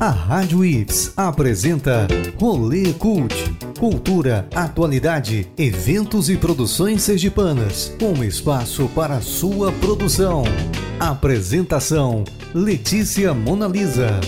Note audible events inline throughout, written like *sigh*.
A Rádio Ips apresenta Rolê Cult. Cultura, atualidade, eventos e produções sergipanas. Um espaço para sua produção. Apresentação: Letícia Monalisa.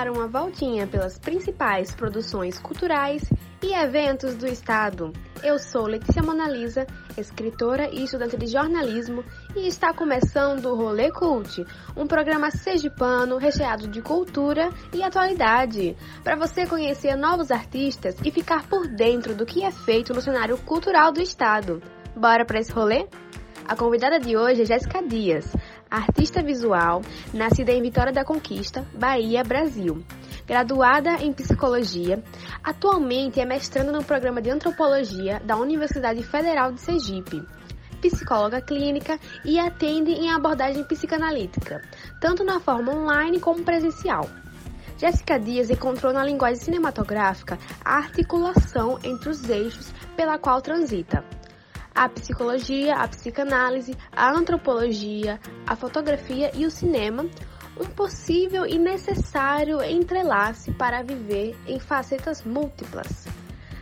Dar uma voltinha pelas principais produções culturais e eventos do estado. Eu sou Letícia Monalisa, escritora e estudante de jornalismo, e está começando o Rolê Cult, um programa sergipano recheado de cultura e atualidade, para você conhecer novos artistas e ficar por dentro do que é feito no cenário cultural do estado. Bora para esse rolê? A convidada de hoje é Jéssica Dias, artista visual, nascida em Vitória da Conquista, Bahia, Brasil. Graduada em psicologia, atualmente é mestrando no programa de antropologia da Universidade Federal de Sergipe. Psicóloga clínica e atende em abordagem psicanalítica, tanto na forma online como presencial. Jéssica Dias encontrou na linguagem cinematográfica a articulação entre os eixos pela qual transita a psicologia, a psicanálise, a antropologia, a fotografia e o cinema, um possível e necessário entrelace para viver em facetas múltiplas.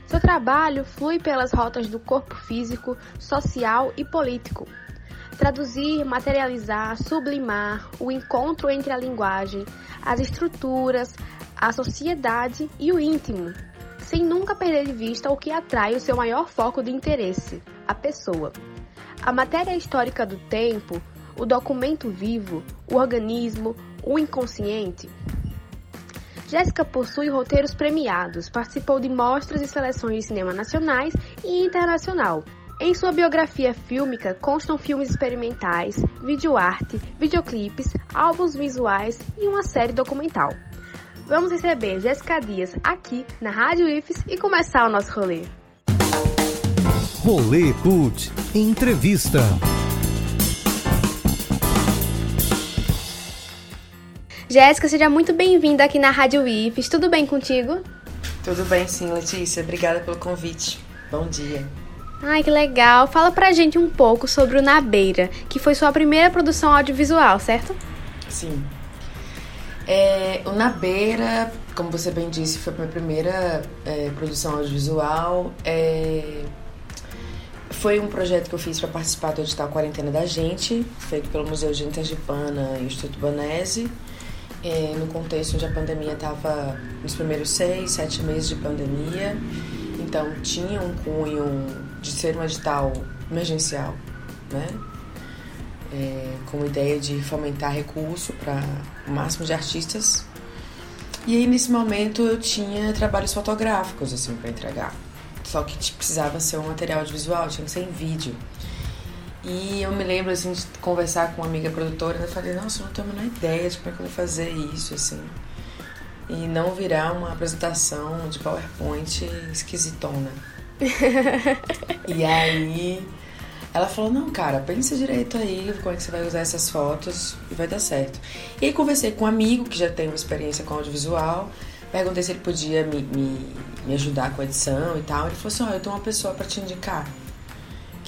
Seu trabalho flui pelas rotas do corpo físico, social e político. Traduzir, materializar, sublimar o encontro entre a linguagem, as estruturas, a sociedade e o íntimo, sem nunca perder de vista o que atrai o seu maior foco de interesse, a pessoa. A matéria histórica do tempo, o documento vivo, o organismo, o inconsciente. Jéssica possui roteiros premiados, participou de mostras e seleções de cinema nacionais e internacional. Em sua biografia fílmica constam filmes experimentais, videoarte, videoclipes, álbuns visuais e uma série documental. Vamos receber Jéssica Dias aqui na Rádio IFES e começar o nosso rolê. Rolê Cult Entrevista. Jéssica, seja muito bem-vinda aqui na Rádio IFES. Tudo bem contigo? Tudo bem, sim, Letícia. Obrigada pelo convite. Bom dia. Ai, que legal. Fala pra gente um pouco sobre o Na Beira, que foi sua primeira produção audiovisual, certo? Sim. É, o Na Beira, como você bem disse, foi a minha primeira é, produção audiovisual. É, foi um projeto que eu fiz para participar do edital Quarentena da Gente, feito pelo Museu de Intergipana e Instituto Banese, é, no contexto onde a pandemia estava nos primeiros seis, sete meses de pandemia. Então tinha um cunho de ser um edital emergencial, né? É, com a ideia de fomentar recurso para o máximo de artistas. E aí nesse momento eu tinha trabalhos fotográficos assim para entregar. Só que tipo, precisava ser um material audiovisual, tinha que ser em vídeo. E eu me lembro, assim, de conversar com uma amiga produtora, eu falei, nossa, eu não tenho a menor ideia de como é que eu vou fazer isso, assim. E não virar uma apresentação de PowerPoint esquisitona. *laughs* e aí ela falou, não, cara, pensa direito aí como é que você vai usar essas fotos e vai dar certo. E aí conversei com um amigo que já tem uma experiência com audiovisual, perguntei se ele podia me, me, me ajudar com a edição e tal. Ele falou assim, ó, oh, eu tenho uma pessoa para te indicar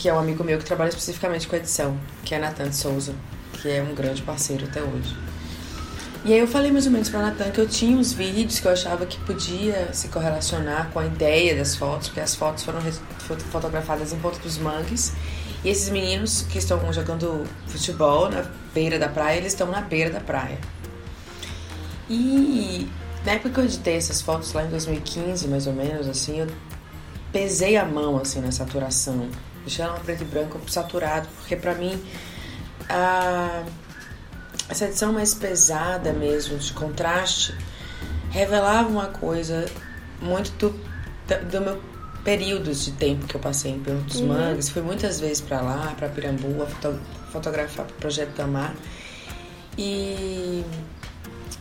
que é um amigo meu que trabalha especificamente com edição, que é Nathan Souza, que é um grande parceiro até hoje. E aí eu falei mais ou menos para Nathan que eu tinha uns vídeos que eu achava que podia se correlacionar com a ideia das fotos, porque as fotos foram fotografadas em Ponta dos Mangues. E esses meninos que estão jogando futebol na beira da praia, eles estão na beira da praia. E na época que eu editei essas fotos lá em 2015, mais ou menos, assim, eu pesei a mão assim na saturação deixar ela preto e branco saturado, porque para mim a, essa edição mais pesada mesmo, de contraste, revelava uma coisa muito do, do meu período de tempo que eu passei em Pelo dos uhum. Mangues. Fui muitas vezes para lá, para Pirambu, foto, fotografar para o Projeto Tamar. E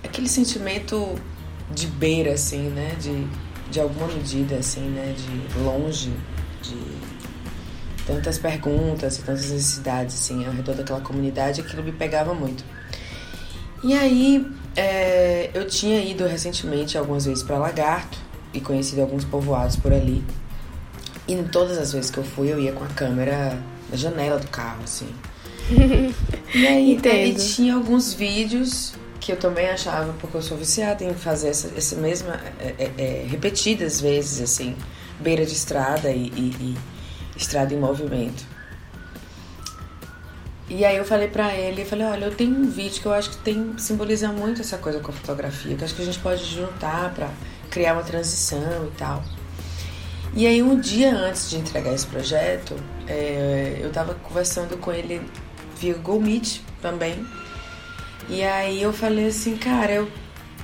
aquele sentimento de beira, assim, né? De, de alguma medida, assim, né? De longe, de tantas perguntas e tantas necessidades assim ao redor daquela comunidade, aquilo me pegava muito. E aí é, eu tinha ido recentemente algumas vezes para Lagarto e conhecido alguns povoados por ali. E todas as vezes que eu fui, eu ia com a câmera na janela do carro, assim. *laughs* e aí, aí tinha alguns vídeos que eu também achava, porque eu sou viciada em fazer essa, essa mesma. É, é, é repetidas vezes, assim, beira de estrada e, e, e estrada em movimento. E aí eu falei pra ele, eu falei, olha, eu tenho um vídeo que eu acho que tem simboliza muito essa coisa com a fotografia, que acho que a gente pode juntar pra criar uma transição e tal. E aí um dia antes de entregar esse projeto, é, eu tava conversando com ele via Google Meet também. E aí eu falei assim, cara, eu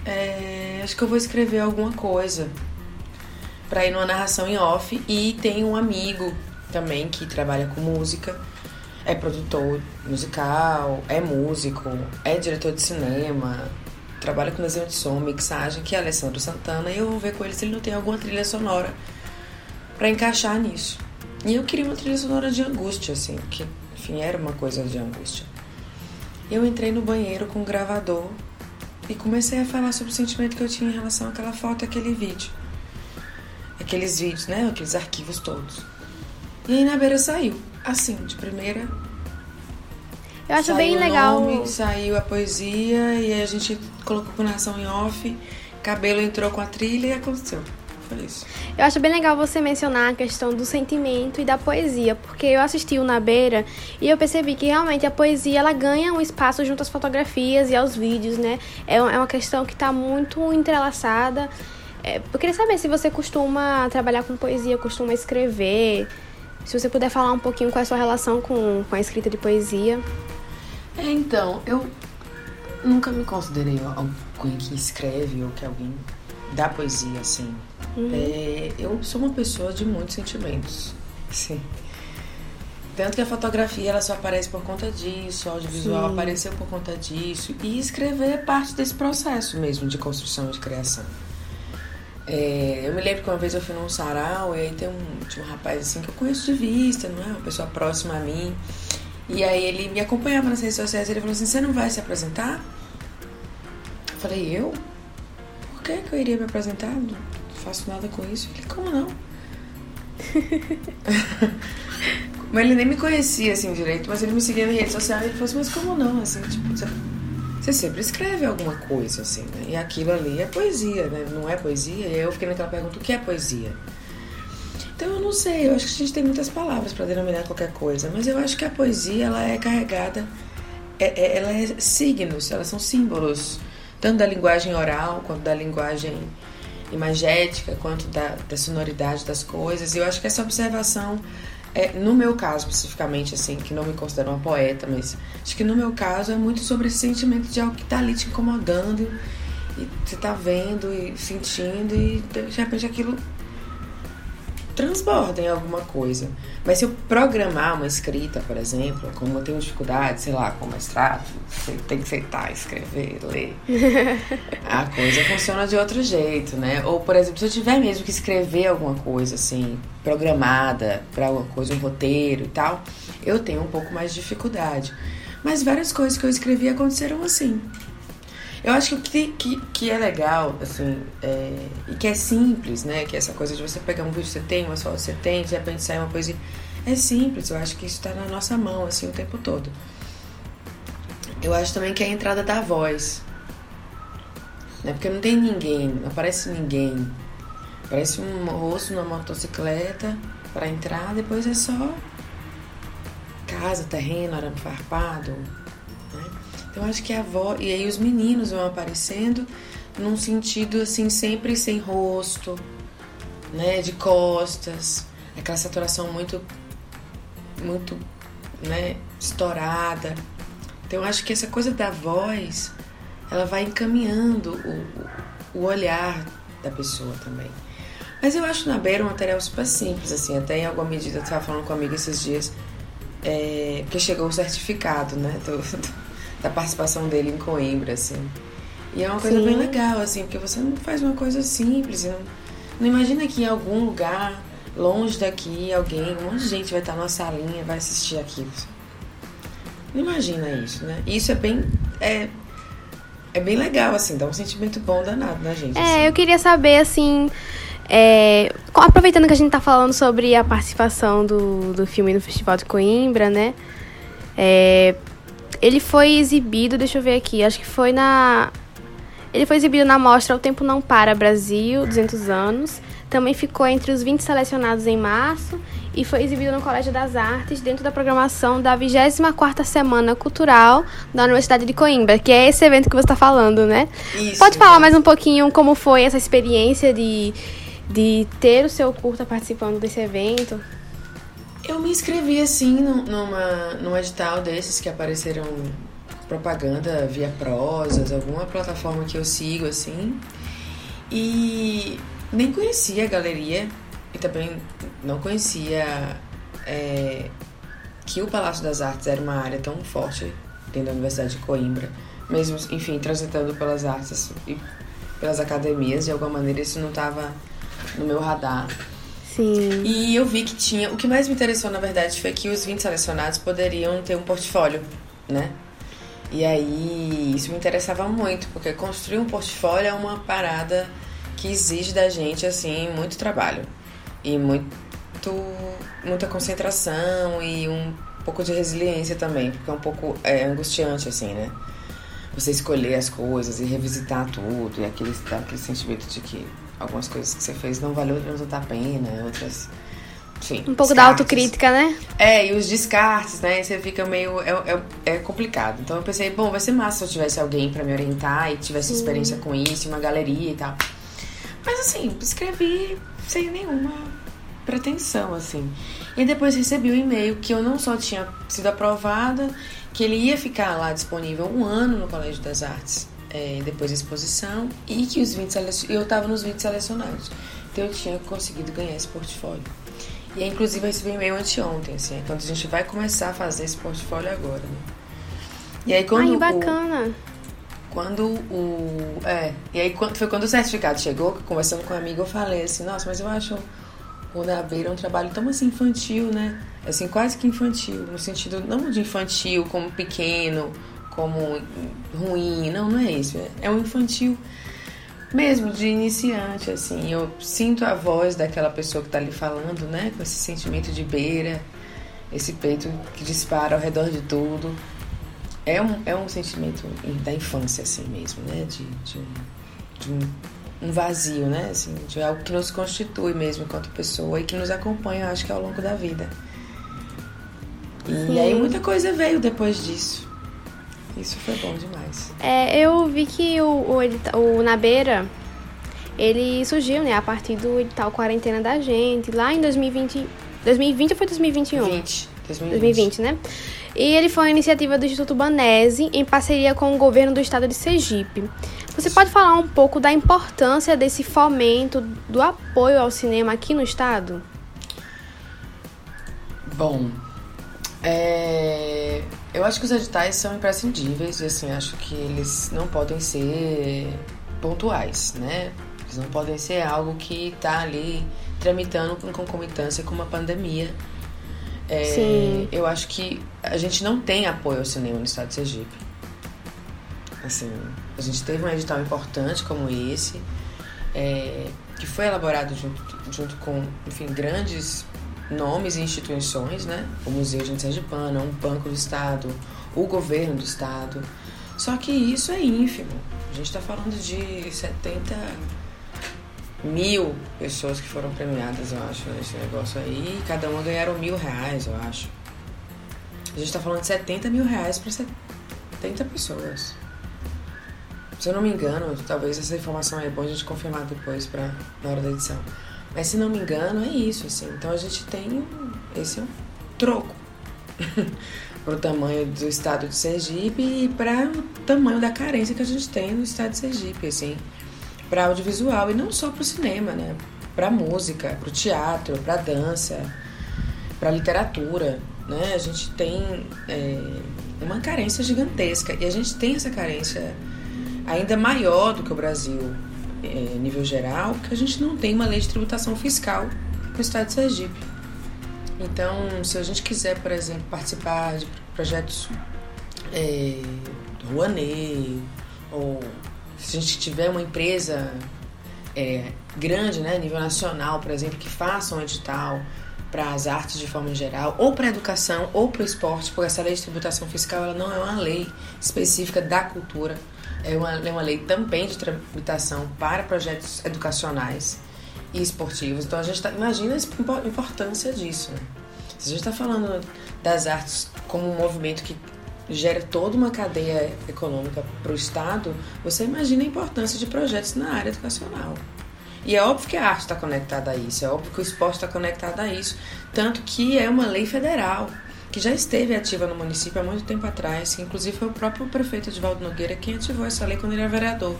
é, acho que eu vou escrever alguma coisa para ir numa narração em off. E tem um amigo também que trabalha com música é produtor musical, é músico, é diretor de cinema, trabalha com desenho de som, mixagem, que é Alessandro Santana, e eu vou ver com ele se ele não tem alguma trilha sonora para encaixar nisso. E eu queria uma trilha sonora de angústia, assim, que, enfim, era uma coisa de angústia. Eu entrei no banheiro com um gravador e comecei a falar sobre o sentimento que eu tinha em relação àquela foto e aquele vídeo. Aqueles vídeos, né? Aqueles arquivos todos. E aí na beira saiu assim, de primeira. Eu acho bem legal. Nome, saiu a poesia e a gente colocou com nação em off, cabelo entrou com a trilha e aconteceu. Isso. Eu acho bem legal você mencionar a questão do sentimento e da poesia, porque eu assisti o Na Beira e eu percebi que realmente a poesia ela ganha um espaço junto às fotografias e aos vídeos, né? É, é uma questão que está muito entrelaçada. É, eu queria saber se você costuma trabalhar com poesia, costuma escrever. Se você puder falar um pouquinho qual é a sua relação com, com a escrita de poesia. É, então, eu nunca me considerei alguém que escreve ou que alguém dá poesia, assim. Uhum. É, eu sou uma pessoa de muitos sentimentos, sim. Tanto que a fotografia ela só aparece por conta disso, o audiovisual Sim. apareceu por conta disso. E escrever é parte desse processo mesmo de construção e de criação. É, eu me lembro que uma vez eu fui num sarau e aí tem um, tinha um rapaz assim que eu conheço de vista, não é? Uma pessoa próxima a mim. E aí ele me acompanhava nas redes sociais e ele falou assim, você não vai se apresentar? Eu falei, eu? Que, que eu iria me apresentar? Não faço nada com isso. Ele, como não? *laughs* mas ele nem me conhecia assim direito, mas ele me seguia nas redes sociais e ele falou assim, mas como não? Assim, tipo, você sempre escreve alguma coisa, assim, né? E aquilo ali é poesia, né? Não é poesia? E eu fiquei naquela pergunta, o que é poesia? Então eu não sei, eu acho que a gente tem muitas palavras para denominar qualquer coisa, mas eu acho que a poesia, ela é carregada, é, é, ela é signos, elas são símbolos, tanto da linguagem oral, quanto da linguagem imagética, quanto da, da sonoridade das coisas. E eu acho que essa observação é, no meu caso, especificamente, assim, que não me considero uma poeta, mas acho que no meu caso é muito sobre esse sentimento de algo que tá ali te incomodando e você tá vendo e sentindo e de repente aquilo transborda em alguma coisa. Mas se eu programar uma escrita, por exemplo, como eu tenho dificuldade, sei lá, com mestrado, tem que sentar, escrever, ler. *laughs* a coisa funciona de outro jeito, né? Ou, por exemplo, se eu tiver mesmo que escrever alguma coisa, assim, programada para alguma coisa, um roteiro e tal, eu tenho um pouco mais de dificuldade. Mas várias coisas que eu escrevi aconteceram assim. Eu acho que que, que é legal, assim, é, e que é simples, né? Que é essa coisa de você pegar um vídeo você tem, uma foto você tem, de repente sair uma poesia. É simples, eu acho que isso está na nossa mão, assim, o tempo todo. Eu acho também que é a entrada da voz. Né? Porque não tem ninguém, não aparece ninguém. Parece um rosto numa motocicleta para entrar, depois é só casa, terreno, arame farpado, então acho que a avó. E aí os meninos vão aparecendo num sentido assim, sempre sem rosto, né? De costas, aquela saturação muito, muito, né? Estourada. Então acho que essa coisa da voz, ela vai encaminhando o, o olhar da pessoa também. Mas eu acho na beira um material super simples, assim, até em alguma medida eu estava falando com uma amiga esses dias, é, porque chegou o certificado, né? Da participação dele em Coimbra, assim. E é uma coisa Sim. bem legal, assim, porque você não faz uma coisa simples. Não, não imagina que em algum lugar, longe daqui, alguém, um monte de gente vai estar numa salinha vai assistir aquilo. Não imagina isso, né? Isso é bem. É, é bem legal, assim, dá um sentimento bom danado na gente. É, assim. eu queria saber, assim. É, aproveitando que a gente está falando sobre a participação do, do filme no Festival de Coimbra, né? É, ele foi exibido, deixa eu ver aqui, acho que foi na. Ele foi exibido na mostra O Tempo Não Para Brasil, 200 anos. Também ficou entre os 20 selecionados em março e foi exibido no Colégio das Artes dentro da programação da 24ª Semana Cultural da Universidade de Coimbra, que é esse evento que você está falando, né? Isso, Pode falar mais um pouquinho como foi essa experiência de, de ter o seu curta participando desse evento? Eu me inscrevi assim numa, num edital desses que apareceram propaganda via prosas, alguma plataforma que eu sigo assim. E nem conhecia a galeria e também não conhecia é, que o Palácio das Artes era uma área tão forte dentro da Universidade de Coimbra, mesmo, enfim, transitando pelas artes e pelas academias, de alguma maneira isso não estava no meu radar. Sim. E eu vi que tinha. O que mais me interessou, na verdade, foi que os 20 selecionados poderiam ter um portfólio, né? E aí, isso me interessava muito, porque construir um portfólio é uma parada que exige da gente, assim, muito trabalho. E muito. muita concentração e um pouco de resiliência também, porque é um pouco é, angustiante, assim, né? Você escolher as coisas e revisitar tudo, e aquele, aquele sentimento de que algumas coisas que você fez não valeu tanto a pena, outras. Enfim, um pouco descartes. da autocrítica, né? É, e os descartes, né? Você fica meio. É, é, é, complicado. Então eu pensei, bom, vai ser massa se eu tivesse alguém para me orientar e tivesse Sim. experiência com isso, uma galeria e tal. Mas assim, escrevi sem nenhuma pretensão, assim. E depois recebi o um e-mail que eu não só tinha sido aprovada, que ele ia ficar lá disponível um ano no Colégio das Artes é, depois da exposição e que os 20 eu estava nos 20 selecionados. Então eu tinha conseguido ganhar esse portfólio. E inclusive eu recebi e-mail anteontem, assim, quando a gente vai começar a fazer esse portfólio agora, né? E aí quando Ai, bacana. O, quando o. É, e aí quando, foi quando o certificado chegou, conversando com um amigo, eu falei assim, nossa, mas eu acho o Na Beira um trabalho tão assim infantil, né? Assim, quase que infantil, no sentido não de infantil como pequeno como ruim. Não, não é isso. É um infantil mesmo, de iniciante, assim. Eu sinto a voz daquela pessoa que está ali falando, né? Com esse sentimento de beira, esse peito que dispara ao redor de tudo. É um, é um sentimento da infância, assim mesmo, né? De, de, um, de um, um, vazio, né? Assim, de algo que nos constitui mesmo enquanto pessoa e que nos acompanha, acho que ao longo da vida. E Sim. aí muita coisa veio depois disso. Isso foi bom demais. É, eu vi que o, o, o Na Beira, ele surgiu, né, a partir do edital Quarentena da Gente, lá em 2020. 2020 ou foi 2021? 20, 2020. 2020, né? E ele foi uma iniciativa do Instituto Banese em parceria com o governo do estado de Sergipe. Você pode falar um pouco da importância desse fomento, do apoio ao cinema aqui no estado? Bom, é, eu acho que os editais são imprescindíveis e assim, acho que eles não podem ser pontuais, né? Eles não podem ser algo que está ali tramitando com concomitância com uma pandemia. É, Sim. Eu acho que a gente não tem apoio ao cinema no estado de Sergipe. Assim, a gente teve um edital importante como esse, é, que foi elaborado junto, junto com, enfim, grandes nomes e instituições, né? O Museu de Sergipana, um banco do Estado, o governo do Estado. Só que isso é ínfimo. A gente está falando de 70 mil pessoas que foram premiadas, eu acho, nesse negócio aí. Cada uma ganharam mil reais, eu acho. A gente está falando de 70 mil reais para 70 pessoas. Se eu não me engano, talvez essa informação é bom a gente confirmar depois pra, na hora da edição. Mas se não me engano, é isso, assim. Então a gente tem esse é um troco *laughs* para o tamanho do estado de Sergipe e para o tamanho da carência que a gente tem no estado de Sergipe, assim, para audiovisual e não só para o cinema, né? Para música, para o teatro, para dança, para literatura, né? A gente tem é, uma carência gigantesca e a gente tem essa carência ainda maior do que o Brasil é, nível geral, que a gente não tem uma lei de tributação fiscal no estado de Sergipe. Então, se a gente quiser, por exemplo, participar de projetos é, do Rouanet, ou se a gente tiver uma empresa é, grande, né, nível nacional, por exemplo, que faça um edital para as artes de forma geral, ou para a educação, ou para o esporte, porque essa lei de tributação fiscal ela não é uma lei específica da cultura, é uma, é uma lei também de tributação para projetos educacionais e esportivos. Então a gente tá, imagina a importância disso. Né? Se a gente está falando das artes como um movimento que gera toda uma cadeia econômica para o Estado, você imagina a importância de projetos na área educacional. E é óbvio que a arte está conectada a isso, é óbvio que o esporte está conectado a isso. Tanto que é uma lei federal que já esteve ativa no município há muito tempo atrás, que inclusive foi o próprio prefeito Edvaldo Nogueira quem ativou essa lei quando ele era vereador.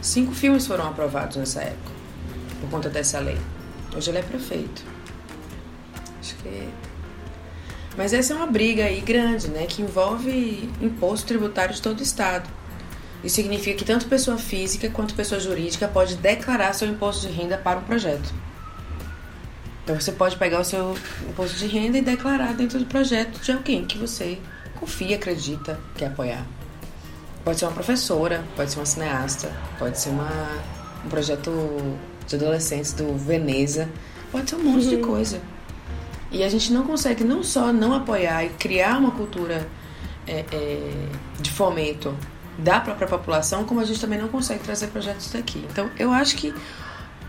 Cinco filmes foram aprovados nessa época, por conta dessa lei. Hoje ele é prefeito. Acho que. Mas essa é uma briga aí grande, né? Que envolve imposto tributário de todo o Estado. Isso significa que tanto pessoa física quanto pessoa jurídica pode declarar seu imposto de renda para o projeto. Então você pode pegar o seu imposto de renda e declarar dentro do projeto de alguém que você confia, acredita, quer apoiar. Pode ser uma professora, pode ser uma cineasta, pode ser uma, um projeto de adolescentes do Veneza, pode ser um monte uhum. de coisa. E a gente não consegue não só não apoiar e criar uma cultura é, é, de fomento da própria população, como a gente também não consegue trazer projetos daqui. Então, eu acho que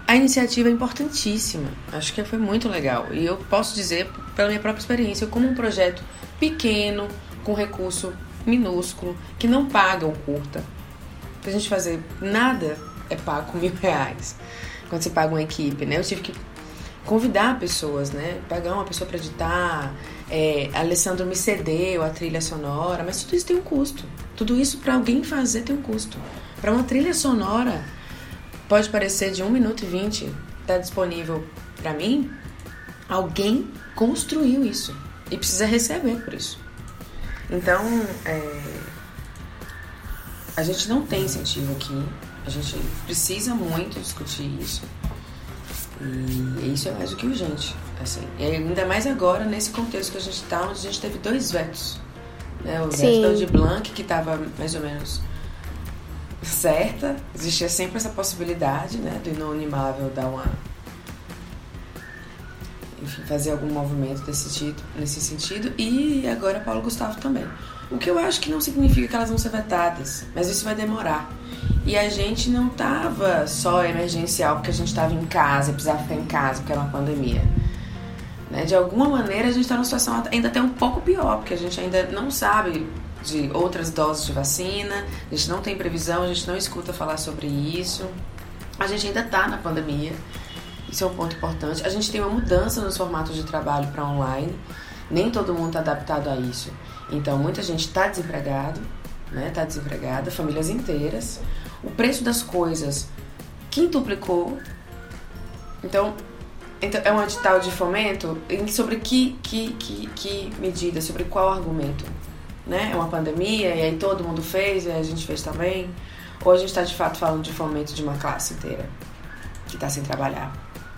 a iniciativa é importantíssima. Acho que foi muito legal. E eu posso dizer, pela minha própria experiência, como um projeto pequeno, com recurso minúsculo, que não paga o curta. Pra gente fazer nada é pago com *laughs* mil reais. Quando você paga uma equipe, né? Eu tive que convidar pessoas, né? Pagar uma pessoa para editar. É, Alessandro me cedeu a trilha sonora, mas tudo isso tem um custo. Tudo isso para alguém fazer tem um custo. Para uma trilha sonora pode parecer de 1 minuto e 20, está disponível para mim. Alguém construiu isso e precisa receber por isso. Então, é, a gente não tem incentivo aqui. A gente precisa muito discutir isso. E isso é mais do que urgente. Assim. E ainda mais agora, nesse contexto que a gente está, onde a gente teve dois vetos. Né? O Sim. veto de Blanc, que estava mais ou menos certa, existia sempre essa possibilidade né, do inanimável dar uma. Enfim, fazer algum movimento desse tipo, nesse sentido. E agora Paulo Gustavo também. O que eu acho que não significa que elas vão ser vetadas, mas isso vai demorar. E a gente não tava só emergencial porque a gente estava em casa, precisava ficar em casa porque era uma pandemia. Né? De alguma maneira a gente está numa situação ainda até um pouco pior, porque a gente ainda não sabe de outras doses de vacina, a gente não tem previsão, a gente não escuta falar sobre isso. A gente ainda está na pandemia, isso é um ponto importante. A gente tem uma mudança nos formatos de trabalho para online, nem todo mundo está adaptado a isso. Então, muita gente está desempregado, né? Está desempregada, famílias inteiras. O preço das coisas quintuplicou. Então, então é um edital de fomento sobre que, que, que, que medida, sobre qual argumento? Né? É uma pandemia e aí todo mundo fez e a gente fez também? Ou a gente está de fato falando de fomento de uma classe inteira que está sem trabalhar?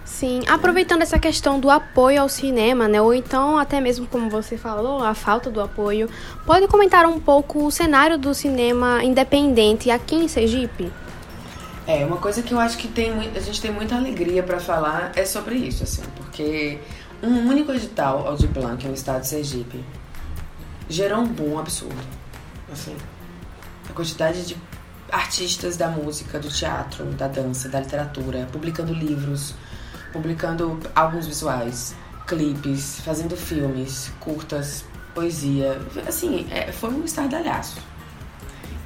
Sim, aproveitando essa questão do apoio ao cinema, né, ou então até mesmo como você falou, a falta do apoio, pode comentar um pouco o cenário do cinema independente aqui em Sergipe? É, uma coisa que eu acho que tem, a gente tem muita alegria para falar é sobre isso, assim, porque um único edital, Audi Blanc, no estado de Sergipe, gerou um boom absurdo. Assim, a quantidade de artistas da música, do teatro, da dança, da literatura, publicando livros, publicando álbuns visuais, clipes, fazendo filmes, curtas, poesia. Assim, é, foi um estardalhaço.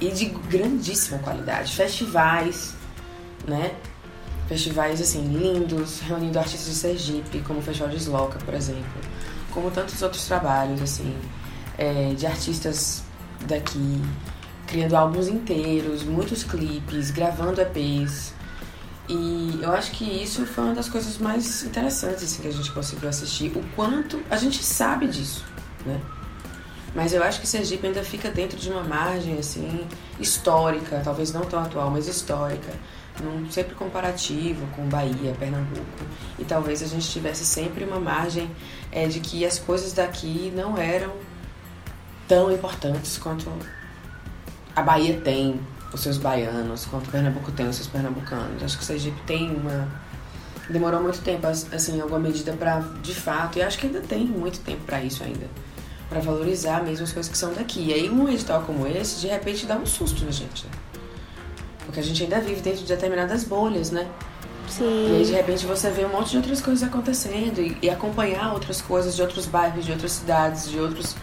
E de grandíssima qualidade. Festivais, né? Festivais, assim, lindos, reunindo artistas de Sergipe, como o Festival de Sloca, por exemplo. Como tantos outros trabalhos, assim, é, de artistas daqui, criando álbuns inteiros, muitos clipes, gravando EPs, e eu acho que isso foi uma das coisas mais interessantes assim, que a gente conseguiu assistir. O quanto a gente sabe disso, né? Mas eu acho que Sergipe ainda fica dentro de uma margem assim histórica, talvez não tão atual, mas histórica, num sempre comparativo com Bahia, Pernambuco. E talvez a gente tivesse sempre uma margem é, de que as coisas daqui não eram tão importantes quanto a Bahia tem os seus baianos, quanto o Pernambuco tem os seus pernambucanos. Acho que o Sergipe tem uma, demorou muito tempo, assim, em alguma medida para de fato, e acho que ainda tem muito tempo para isso ainda, para valorizar mesmo as coisas que são daqui. E aí um edital como esse, de repente dá um susto na gente, né? Porque a gente ainda vive dentro de determinadas bolhas, né? Sim. E aí de repente você vê um monte de outras coisas acontecendo e, e acompanhar outras coisas de outros bairros, de outras cidades, de outros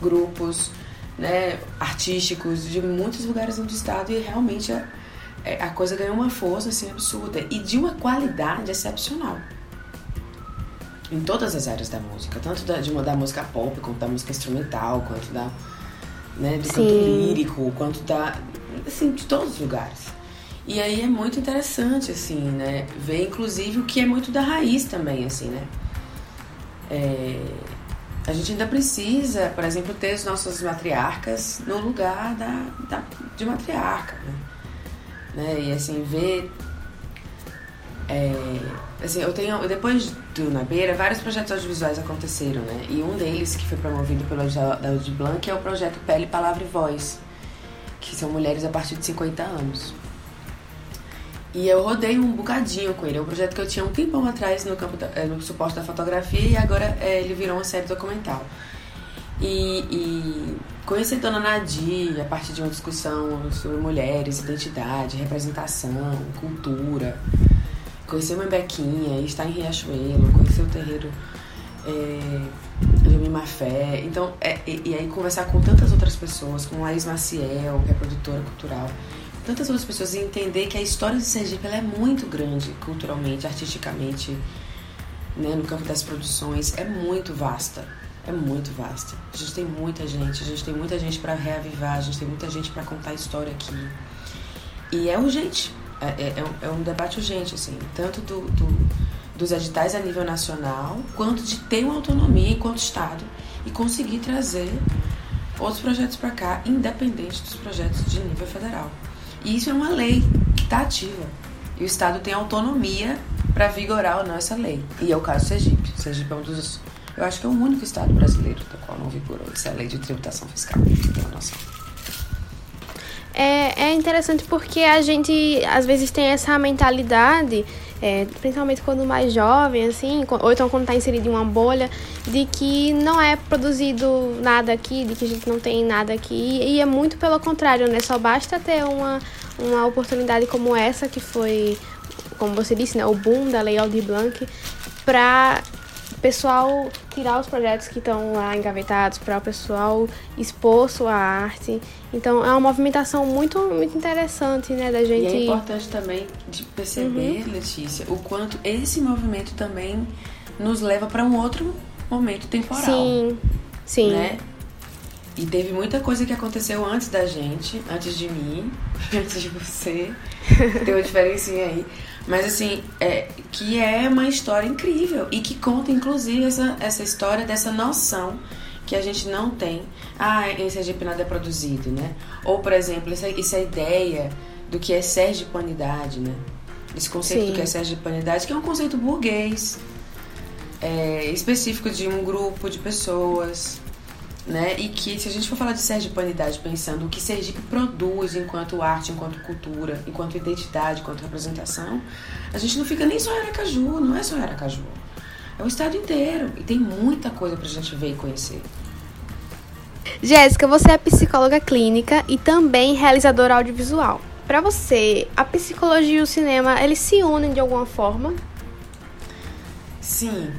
grupos, né, artísticos de muitos lugares do estado e realmente a, é, a coisa ganhou uma força assim absurda e de uma qualidade excepcional em todas as áreas da música, tanto da, de uma, da música pop, quanto da música instrumental, quanto da né, do Sim. canto lírico, quanto da assim de todos os lugares. E aí é muito interessante assim, né, ver inclusive o que é muito da raiz também assim, né? É, a gente ainda precisa, por exemplo, ter as nossas matriarcas no lugar da, da de matriarca, né? né? E assim, ver. É, assim, eu tenho. Depois do Na Beira, vários projetos audiovisuais aconteceram, né? E um deles, que foi promovido pelo David Blanc, é o projeto Pele, Palavra e Voz, que são mulheres a partir de 50 anos. E eu rodei um bocadinho com ele. É um projeto que eu tinha um tempão atrás no, campo da, eh, no suporte da fotografia e agora é, ele virou uma série documental. E, e conhecer Dona Nadir a partir de uma discussão sobre mulheres, identidade, representação, cultura. Conhecer uma Bequinha, estar em Riachuelo, conhecer o terreiro é, de Mafé. Então, é, e, e aí conversar com tantas outras pessoas, com Laís Maciel, que é produtora cultural tantas outras pessoas e entender que a história de Sergipe é muito grande culturalmente, artisticamente, né, no campo das produções, é muito vasta. É muito vasta. A gente tem muita gente, a gente tem muita gente para reavivar, a gente tem muita gente para contar a história aqui. E é urgente, é, é, é, um, é um debate urgente, assim, tanto do, do, dos editais a nível nacional, quanto de ter uma autonomia enquanto Estado e conseguir trazer outros projetos para cá, independente dos projetos de nível federal. E isso é uma lei que está ativa. E o Estado tem autonomia para vigorar ou não essa lei. E é o caso do Sergipe. O Sergipe é um dos. Eu acho que é o único Estado brasileiro do qual não vigorou essa lei de tributação fiscal. É, é interessante porque a gente às vezes tem essa mentalidade, é, principalmente quando mais jovem, assim, ou então quando está inserido em uma bolha, de que não é produzido nada aqui, de que a gente não tem nada aqui. E é muito pelo contrário, né? Só basta ter uma, uma oportunidade como essa, que foi, como você disse, né, o boom da Lei Aldir Blanc, para pessoal tirar os projetos que estão lá engavetados, para o pessoal expor sua arte. Então é uma movimentação muito, muito interessante, né, da gente. E é importante também de perceber, uhum. Letícia, o quanto esse movimento também nos leva para um outro momento temporal. Sim, sim. Né? E teve muita coisa que aconteceu antes da gente, antes de mim, *laughs* antes de você. Tem uma diferencinha aí. Mas assim, é, que é uma história incrível e que conta inclusive essa, essa história dessa noção que a gente não tem. Ah, em Sergipe nada é produzido, né? Ou, por exemplo, essa, essa ideia do que é sergipanidade, né? Esse conceito Sim. do que é sergipanidade, que é um conceito burguês, é, específico de um grupo de pessoas, né? E que se a gente for falar de sergipanidade pensando o que Sergipe produz enquanto arte, enquanto cultura, enquanto identidade, enquanto representação, a gente não fica nem só em Aracaju, não é só em Aracaju. É o estado inteiro e tem muita coisa pra gente ver e conhecer. Jéssica, você é psicóloga clínica e também realizadora audiovisual. Para você, a psicologia e o cinema, eles se unem de alguma forma? Sim,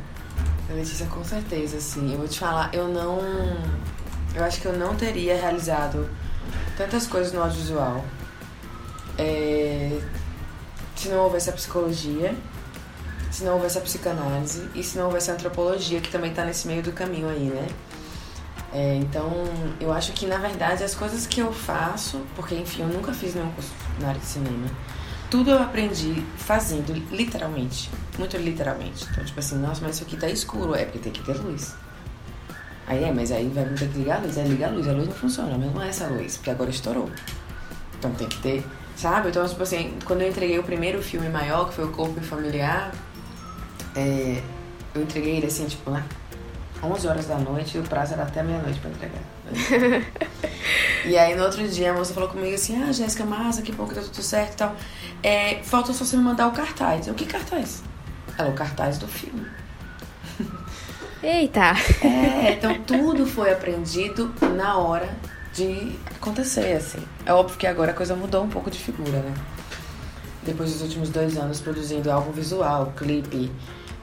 Letícia, com certeza, sim. Eu vou te falar, eu não. Eu acho que eu não teria realizado tantas coisas no audiovisual é, se não houvesse a psicologia, se não houvesse a psicanálise e se não houvesse a antropologia, que também está nesse meio do caminho aí, né? É, então, eu acho que na verdade as coisas que eu faço, porque enfim, eu nunca fiz nenhum curso na área de cinema tudo eu aprendi fazendo, literalmente. Muito literalmente. Então, tipo assim, nossa, mas isso aqui tá escuro. É porque tem que ter luz. Aí é, mas aí vai ter que ligar a luz. Aí liga a luz, a luz não funciona, mas não é essa luz, porque agora estourou. Então tem que ter, sabe? Então, tipo assim, quando eu entreguei o primeiro filme maior, que foi o Corpo Familiar, é, eu entreguei ele assim, tipo, né? 11 horas da noite e o prazo era até meia-noite pra entregar. *laughs* e aí no outro dia a moça falou comigo assim: Ah, Jéssica, massa, que bom que tá tudo certo e tal. É, falta só você me mandar o cartaz. Eu, que cartaz? Ela o cartaz do filme. *laughs* Eita! É, então tudo foi aprendido na hora de acontecer, assim. É óbvio que agora a coisa mudou um pouco de figura, né? Depois dos últimos dois anos produzindo álbum visual, clipe,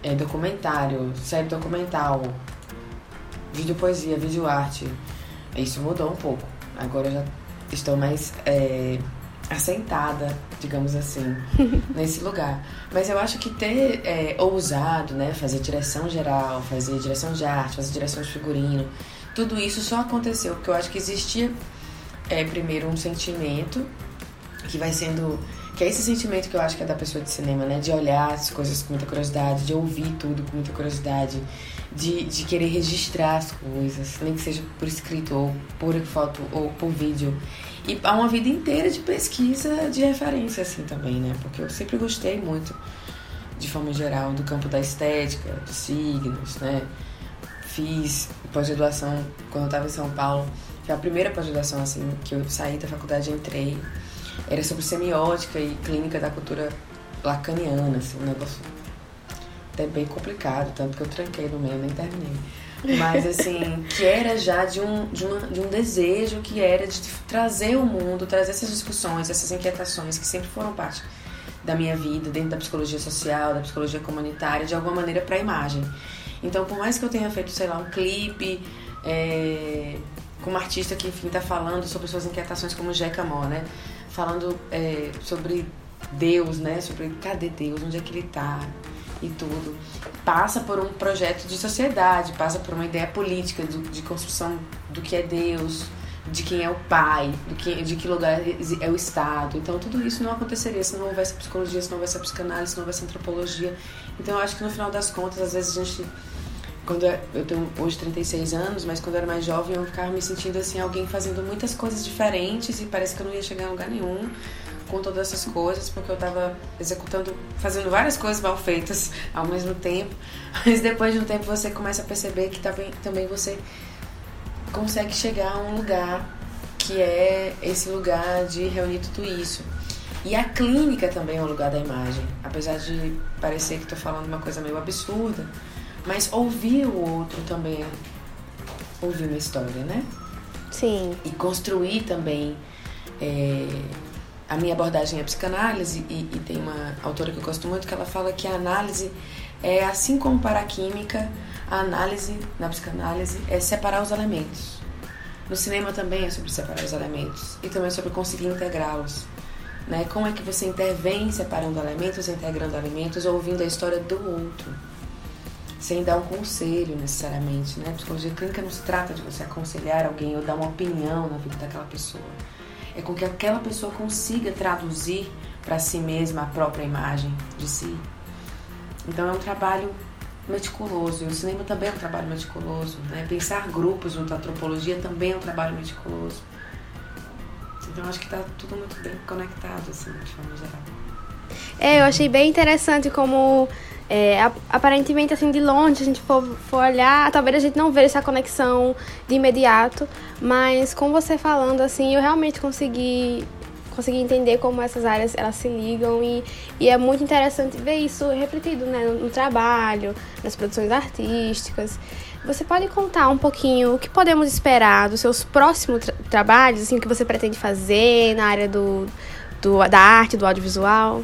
é, documentário, série documental, vídeo poesia, vídeo arte. Isso mudou um pouco. Agora eu já estou mais é, assentada, digamos assim, *laughs* nesse lugar. Mas eu acho que ter é, ousado, né, fazer direção geral, fazer direção de arte, fazer direção de figurino, tudo isso só aconteceu porque eu acho que existia é, primeiro um sentimento que vai sendo que é esse sentimento que eu acho que é da pessoa de cinema, né? De olhar as coisas com muita curiosidade, de ouvir tudo com muita curiosidade, de, de querer registrar as coisas, nem que seja por escrito, ou por foto, ou por vídeo. E há uma vida inteira de pesquisa de referência, assim, também, né? Porque eu sempre gostei muito, de forma geral, do campo da estética, dos signos, né? Fiz pós-graduação quando eu estava em São Paulo. Foi a primeira pós-graduação, assim, que eu saí da faculdade e entrei. Era sobre semiótica e clínica da cultura lacaniana, assim, um negócio até bem complicado, tanto que eu tranquei no meio, nem terminei. Mas assim, que era já de um, de, uma, de um desejo que era de trazer o mundo, trazer essas discussões, essas inquietações que sempre foram parte da minha vida, dentro da psicologia social, da psicologia comunitária, de alguma maneira para a imagem. Então, por mais que eu tenha feito, sei lá, um clipe é, com uma artista que, enfim, está falando sobre suas inquietações, como Jeca Mó, né? Falando é, sobre Deus, né? Sobre cadê Deus, onde é que ele está e tudo. Passa por um projeto de sociedade, passa por uma ideia política do, de construção do que é Deus, de quem é o pai, do que, de que lugar é o Estado. Então tudo isso não aconteceria se não houvesse psicologia, se não houvesse a psicanálise, se não houvesse antropologia. Então eu acho que no final das contas, às vezes a gente. Quando eu tenho hoje 36 anos, mas quando eu era mais jovem eu ficava me sentindo assim, alguém fazendo muitas coisas diferentes e parece que eu não ia chegar em lugar nenhum com todas essas coisas, porque eu estava executando, fazendo várias coisas mal feitas *laughs* ao mesmo tempo. Mas depois de um tempo você começa a perceber que também, também você consegue chegar a um lugar que é esse lugar de reunir tudo isso. E a clínica também é um lugar da imagem, apesar de parecer que estou falando uma coisa meio absurda, mas ouvir o outro também é ouvir uma história, né? Sim. E construir também é, a minha abordagem é psicanálise e, e, tem uma autora que eu gosto muito que ela fala que a análise é assim como para a química, a análise na psicanálise é separar os elementos. No cinema também é sobre separar os elementos e também é sobre conseguir integrá-los. Né? Como é que você intervém separando elementos, integrando elementos, ouvindo a história do outro, sem dar um conselho necessariamente. Né? Psicologia clínica não se trata de você aconselhar alguém ou dar uma opinião na vida daquela pessoa é com que aquela pessoa consiga traduzir para si mesma a própria imagem de si. Então é um trabalho meticuloso, e o cinema também é um trabalho meticuloso, né? Pensar grupos junto à antropologia também é um trabalho meticuloso. Então acho que está tudo muito bem conectado, assim, de forma geral. É, eu achei bem interessante como é, aparentemente, assim, de longe, se a gente for, for olhar, talvez a gente não veja essa conexão de imediato, mas com você falando, assim, eu realmente consegui, consegui entender como essas áreas, elas se ligam e, e é muito interessante ver isso refletido, né, no, no trabalho, nas produções artísticas. Você pode contar um pouquinho o que podemos esperar dos seus próximos tra trabalhos, assim, o que você pretende fazer na área do, do, da arte, do audiovisual?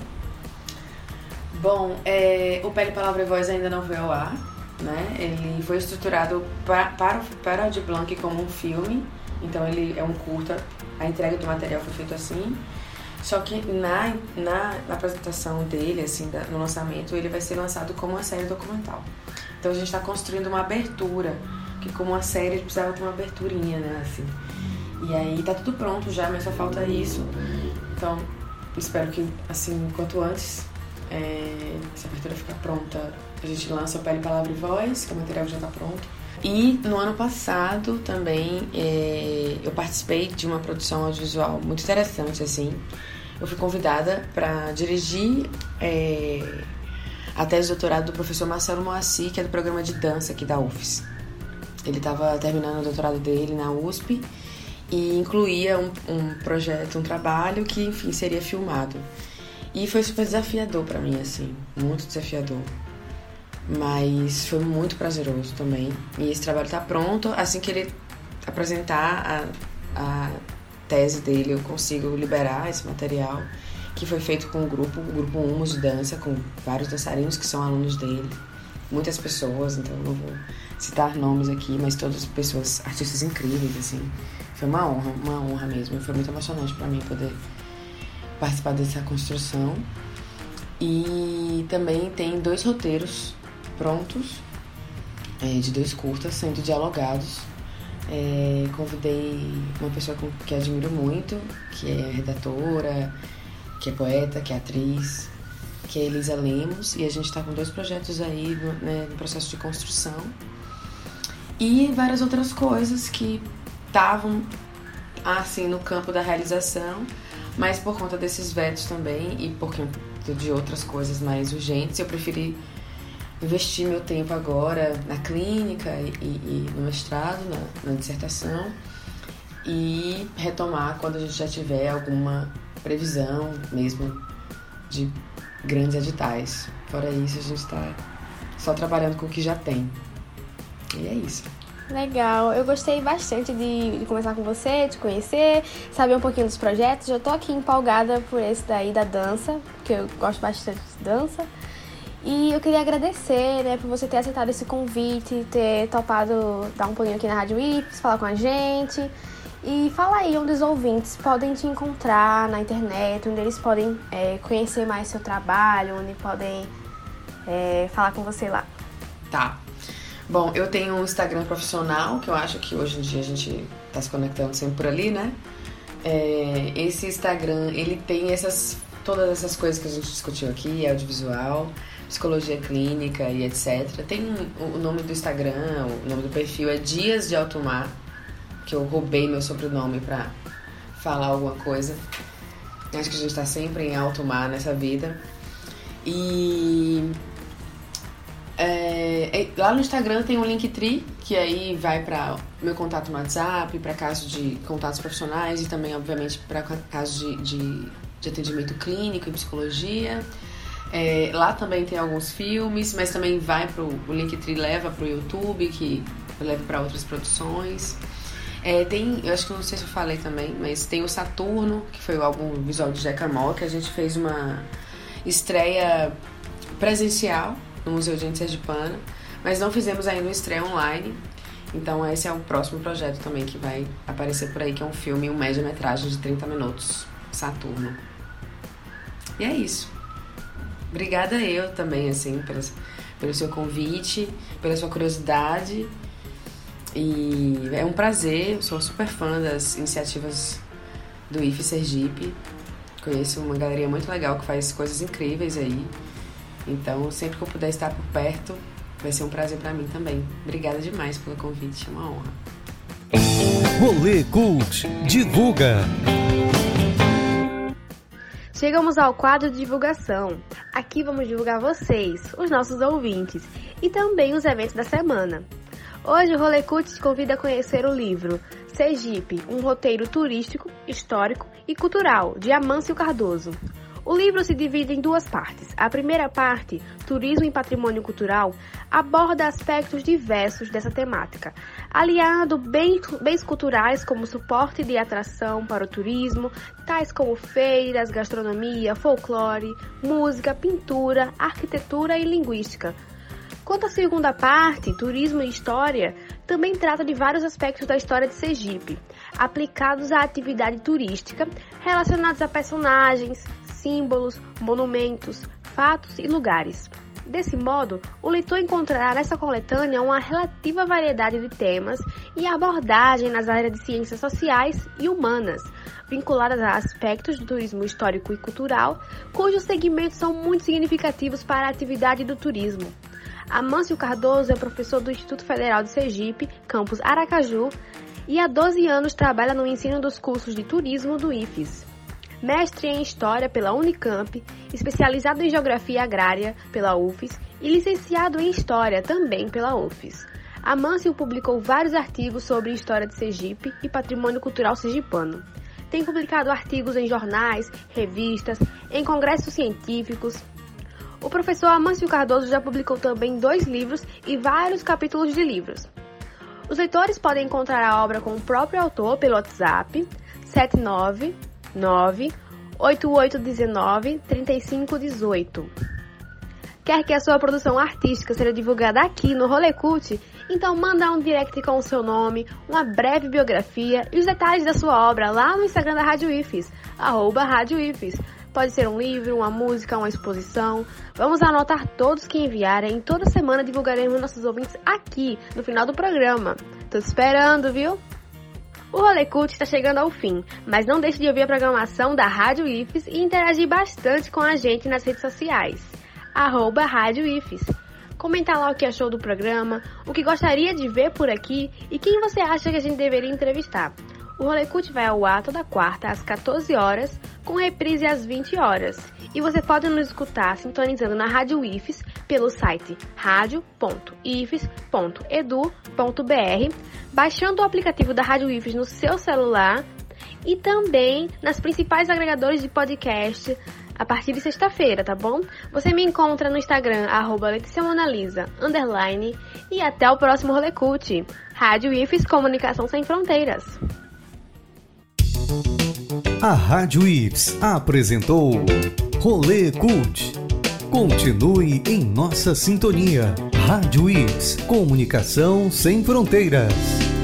Bom, é, o Pele, Palavra e Voz ainda não foi ao ar, né? Ele foi estruturado para, para o de Blanc como um filme, então ele é um curta, a entrega do material foi feita assim. Só que na, na, na apresentação dele, assim, da, no lançamento, ele vai ser lançado como uma série documental. Então a gente está construindo uma abertura, que como uma série ele precisava ter uma aberturinha, né, assim. E aí tá tudo pronto já, mas só falta isso. Então, espero que, assim, quanto antes, é, essa abertura ficar pronta, a gente lança Pele, Palavra e Voz, que o material já está pronto. E no ano passado também é, eu participei de uma produção audiovisual muito interessante, assim. Eu fui convidada para dirigir é, a tese de doutorado do professor Marcelo Moacir, que é do programa de dança aqui da UFES. Ele estava terminando o doutorado dele na USP e incluía um, um projeto, um trabalho que, enfim, seria filmado. E foi super desafiador para mim, assim, muito desafiador. Mas foi muito prazeroso também. E esse trabalho está pronto. Assim que ele apresentar a, a tese dele, eu consigo liberar esse material, que foi feito com o grupo, o grupo Humus de dança, com vários dançarinos que são alunos dele. Muitas pessoas, então eu não vou citar nomes aqui, mas todas pessoas, artistas incríveis, assim. Foi uma honra, uma honra mesmo. Foi muito emocionante para mim poder participar dessa construção. E também tem dois roteiros prontos, é, de dois curtas, sendo dialogados. É, convidei uma pessoa que admiro muito, que é redatora, que é poeta, que é atriz, que é Elisa Lemos, e a gente está com dois projetos aí no, né, no processo de construção. E várias outras coisas que estavam assim no campo da realização, mas por conta desses vetos também e por conta de outras coisas mais urgentes, eu preferi investir meu tempo agora na clínica e, e no mestrado, na, na, dissertação, e retomar quando a gente já tiver alguma previsão mesmo de grandes editais. Fora isso, a gente está só trabalhando com o que já tem. E é isso. Legal, eu gostei bastante de, de conversar com você, de conhecer, saber um pouquinho dos projetos. Eu tô aqui empolgada por esse daí da dança, porque eu gosto bastante de dança. E eu queria agradecer, né, por você ter aceitado esse convite, ter topado dar um pulinho aqui na Rádio Ips, falar com a gente. E fala aí onde os ouvintes podem te encontrar na internet, onde eles podem é, conhecer mais seu trabalho, onde podem é, falar com você lá. Tá. Bom, eu tenho um Instagram profissional, que eu acho que hoje em dia a gente tá se conectando sempre por ali, né? É, esse Instagram, ele tem essas todas essas coisas que a gente discutiu aqui, audiovisual, psicologia clínica e etc. Tem o nome do Instagram, o nome do perfil é Dias de Altomar, que eu roubei meu sobrenome pra falar alguma coisa. Acho que a gente tá sempre em alto mar nessa vida. E é, é, lá no Instagram tem um Linktree, que aí vai para meu contato no WhatsApp, para casos de contatos profissionais e também, obviamente, para casos de, de, de, atendimento clínico e psicologia. É, lá também tem alguns filmes, mas também vai pro o Linktree leva para o YouTube, que leva para outras produções. É, tem, eu acho que não sei se eu falei também, mas tem o Saturno, que foi o álbum visual de Jack Amol, que a gente fez uma estreia presencial no Museu de Sergipana, mas não fizemos ainda uma estreia online. Então esse é o próximo projeto também que vai aparecer por aí, que é um filme, um média-metragem de 30 minutos, Saturno. E é isso. Obrigada eu também, assim, pelo, pelo seu convite, pela sua curiosidade. E é um prazer, sou super fã das iniciativas do IF Sergipe. Conheço uma galeria muito legal que faz coisas incríveis aí. Então, sempre que eu puder estar por perto, vai ser um prazer para mim também. Obrigada demais pelo convite, é uma honra. Rolê Cult divulga. Chegamos ao quadro de divulgação. Aqui vamos divulgar vocês, os nossos ouvintes, e também os eventos da semana. Hoje o Rolê Cult te convida a conhecer o livro Sergipe, um roteiro turístico, histórico e cultural, de Amâncio Cardoso. O livro se divide em duas partes. A primeira parte, Turismo e Patrimônio Cultural, aborda aspectos diversos dessa temática, aliando bens, culturais como suporte de atração para o turismo, tais como feiras, gastronomia, folclore, música, pintura, arquitetura e linguística. Quanto à segunda parte, Turismo e História, também trata de vários aspectos da história de Sergipe, aplicados à atividade turística, relacionados a personagens, símbolos, monumentos, fatos e lugares. Desse modo, o leitor encontrará nessa coletânea uma relativa variedade de temas e abordagem nas áreas de ciências sociais e humanas, vinculadas a aspectos do turismo histórico e cultural, cujos segmentos são muito significativos para a atividade do turismo. Amâncio Cardoso é professor do Instituto Federal de Sergipe, campus Aracaju, e há 12 anos trabalha no ensino dos cursos de turismo do IFES mestre em História pela Unicamp, especializado em Geografia Agrária pela UFES e licenciado em História também pela UFES. Amâncio publicou vários artigos sobre história de Sergipe e patrimônio cultural sergipano. Tem publicado artigos em jornais, revistas, em congressos científicos. O professor Amâncio Cardoso já publicou também dois livros e vários capítulos de livros. Os leitores podem encontrar a obra com o próprio autor pelo WhatsApp 799 8819 3518. Quer que a sua produção artística seja divulgada aqui no Rolê Cult? Então manda um direct com o seu nome, uma breve biografia e os detalhes da sua obra lá no Instagram da Rádio IFES, arroba Rádio IFES. Pode ser um livro, uma música, uma exposição. Vamos anotar todos que enviarem e toda semana divulgaremos nossos ouvintes aqui, no final do programa. Tô esperando, viu? O Rolê Cult está chegando ao fim, mas não deixe de ouvir a programação da Rádio IFES e interagir bastante com a gente nas redes sociais. Arroba Rádio IFES. Comentar lá o que achou do programa, o que gostaria de ver por aqui e quem você acha que a gente deveria entrevistar. O Rolê Cult vai ao ar toda quarta às 14 horas, com reprise às 20 horas. E você pode nos escutar sintonizando na Rádio IFES pelo site radio.ifes.edu.br, baixando o aplicativo da Rádio IFES no seu celular e também nas principais agregadores de podcast a partir de sexta-feira, tá bom? Você me encontra no Instagram, arroba Monalisa, underline, e até o próximo Rolê Cult. Rádio IFES Comunicação Sem Fronteiras. A Rádio IFES apresentou Rolê Cult. Continue em nossa sintonia. Rádio IFES Comunicação Sem Fronteiras.